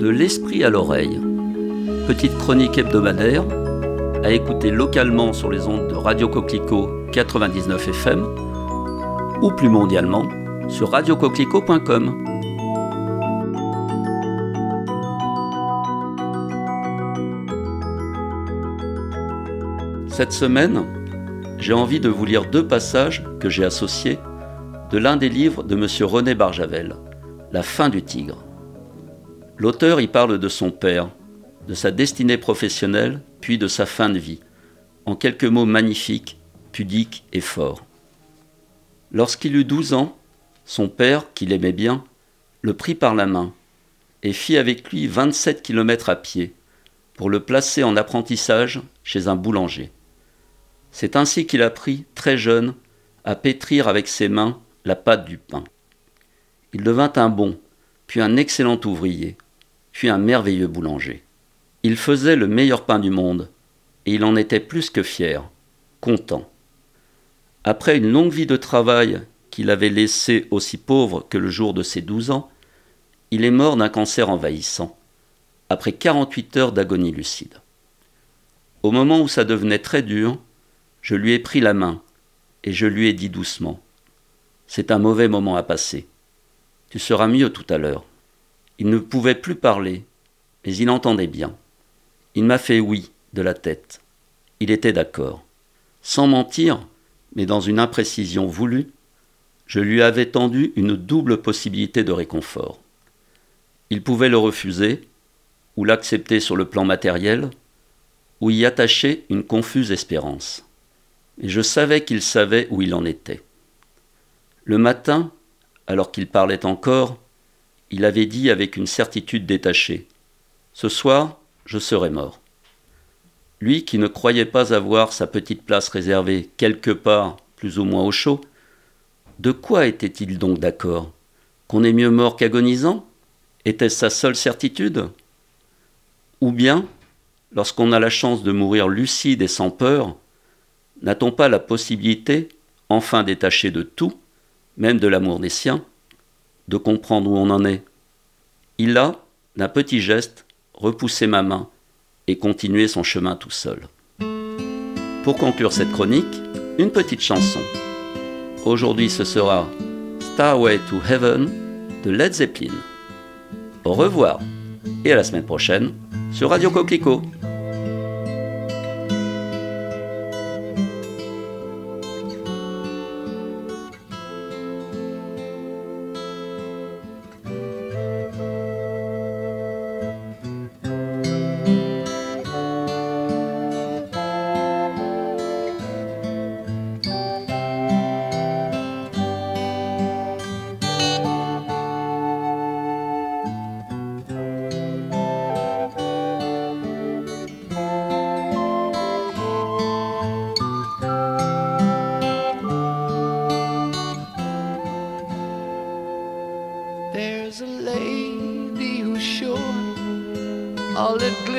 De l'esprit à l'oreille. Petite chronique hebdomadaire à écouter localement sur les ondes de Radio Coquelicot 99 FM ou plus mondialement sur radiocoquelicot.com. Cette semaine, j'ai envie de vous lire deux passages que j'ai associés de l'un des livres de M. René Barjavel, La fin du tigre. L'auteur y parle de son père, de sa destinée professionnelle, puis de sa fin de vie, en quelques mots magnifiques, pudiques et forts. Lorsqu'il eut douze ans, son père, qu'il aimait bien, le prit par la main et fit avec lui 27 kilomètres à pied pour le placer en apprentissage chez un boulanger. C'est ainsi qu'il apprit, très jeune, à pétrir avec ses mains la pâte du pain. Il devint un bon, puis un excellent ouvrier, puis un merveilleux boulanger. Il faisait le meilleur pain du monde, et il en était plus que fier, content. Après une longue vie de travail qu'il avait laissé aussi pauvre que le jour de ses douze ans, il est mort d'un cancer envahissant, après 48 heures d'agonie lucide. Au moment où ça devenait très dur, je lui ai pris la main et je lui ai dit doucement C'est un mauvais moment à passer. Tu seras mieux tout à l'heure. Il ne pouvait plus parler, mais il entendait bien. Il m'a fait oui de la tête. Il était d'accord. Sans mentir, mais dans une imprécision voulue, je lui avais tendu une double possibilité de réconfort. Il pouvait le refuser, ou l'accepter sur le plan matériel, ou y attacher une confuse espérance et je savais qu'il savait où il en était. Le matin, alors qu'il parlait encore, il avait dit avec une certitude détachée Ce soir, je serai mort. Lui qui ne croyait pas avoir sa petite place réservée quelque part, plus ou moins au chaud, de quoi était-il donc d'accord? Qu'on est mieux mort qu'agonisant? Était-ce sa seule certitude? Ou bien, lorsqu'on a la chance de mourir lucide et sans peur, n'a-t-on pas la possibilité, enfin détaché de tout, même de l'amour des siens, de comprendre où on en est Il a, d'un petit geste, repoussé ma main et continué son chemin tout seul. Pour conclure cette chronique, une petite chanson. Aujourd'hui ce sera Starway to Heaven de Led Zeppelin. Au revoir et à la semaine prochaine sur Radio Coquelicot.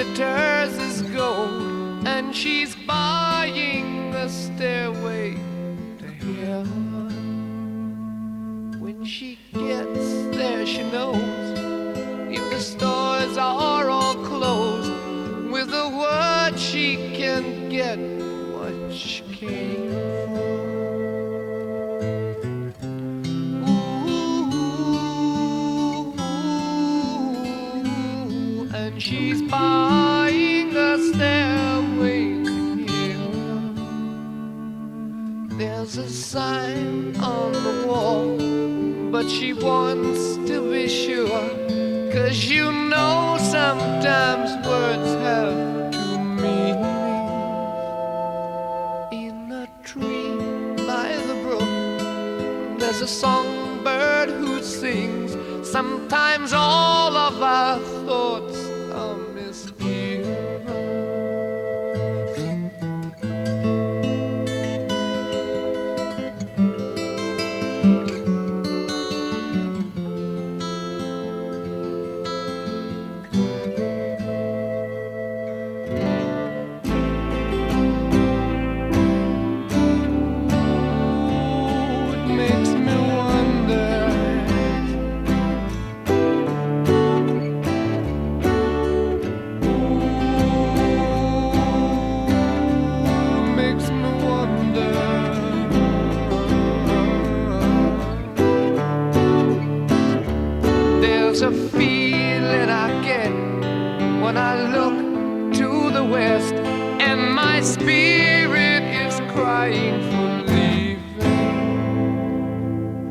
Glitters is gold, and she's she's buying a stairway to heaven. There's a sign on the wall, but she wants to be sure. Cause you know sometimes words have two meanings. In a tree by the brook, there's a songbird who sings. Sometimes all of our thoughts for leaving.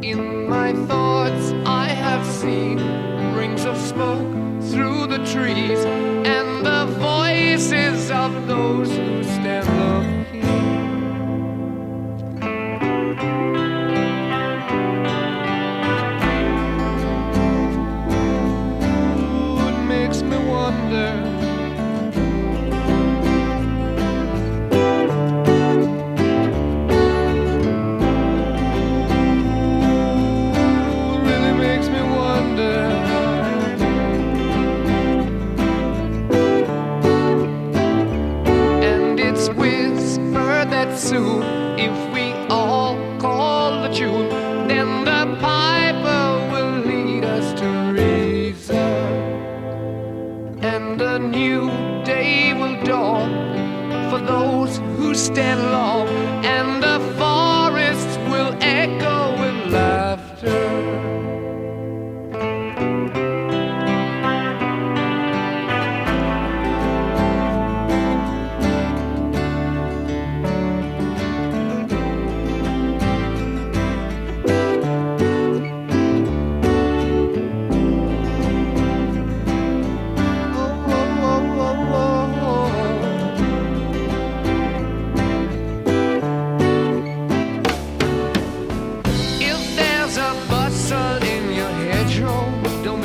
In my thoughts, I have seen rings of smoke through the trees. new day will dawn for those who stand long and the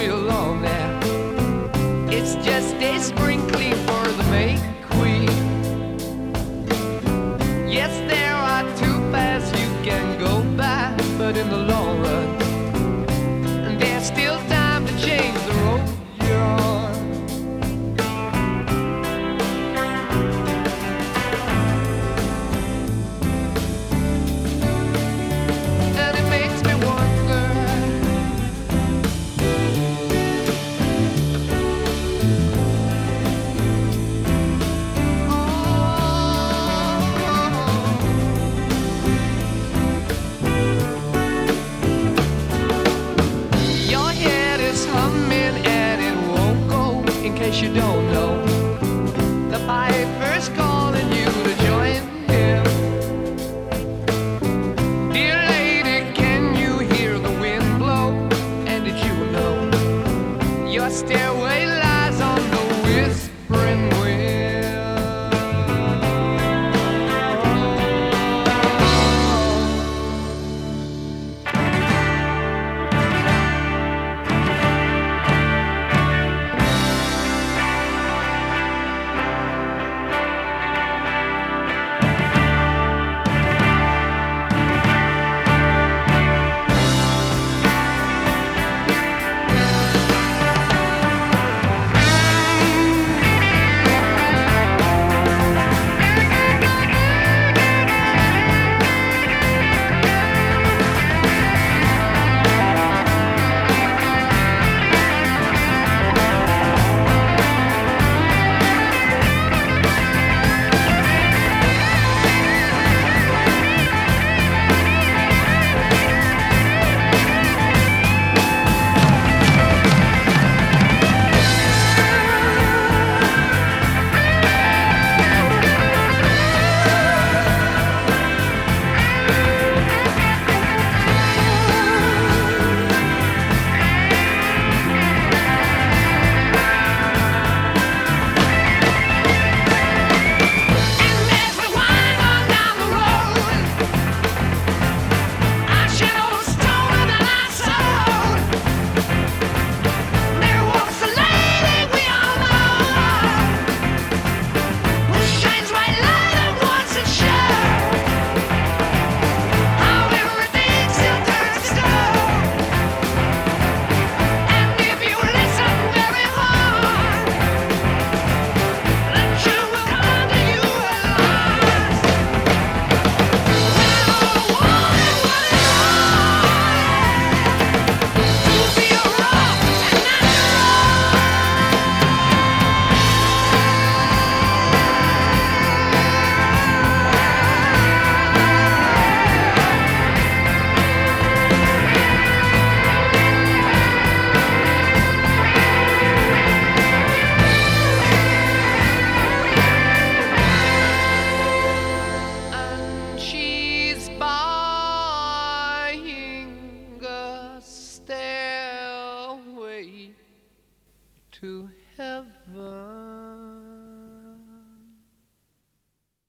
real long now. It's just a spring clean for the May Queen. Yes, there are two paths you can go by, but in the stare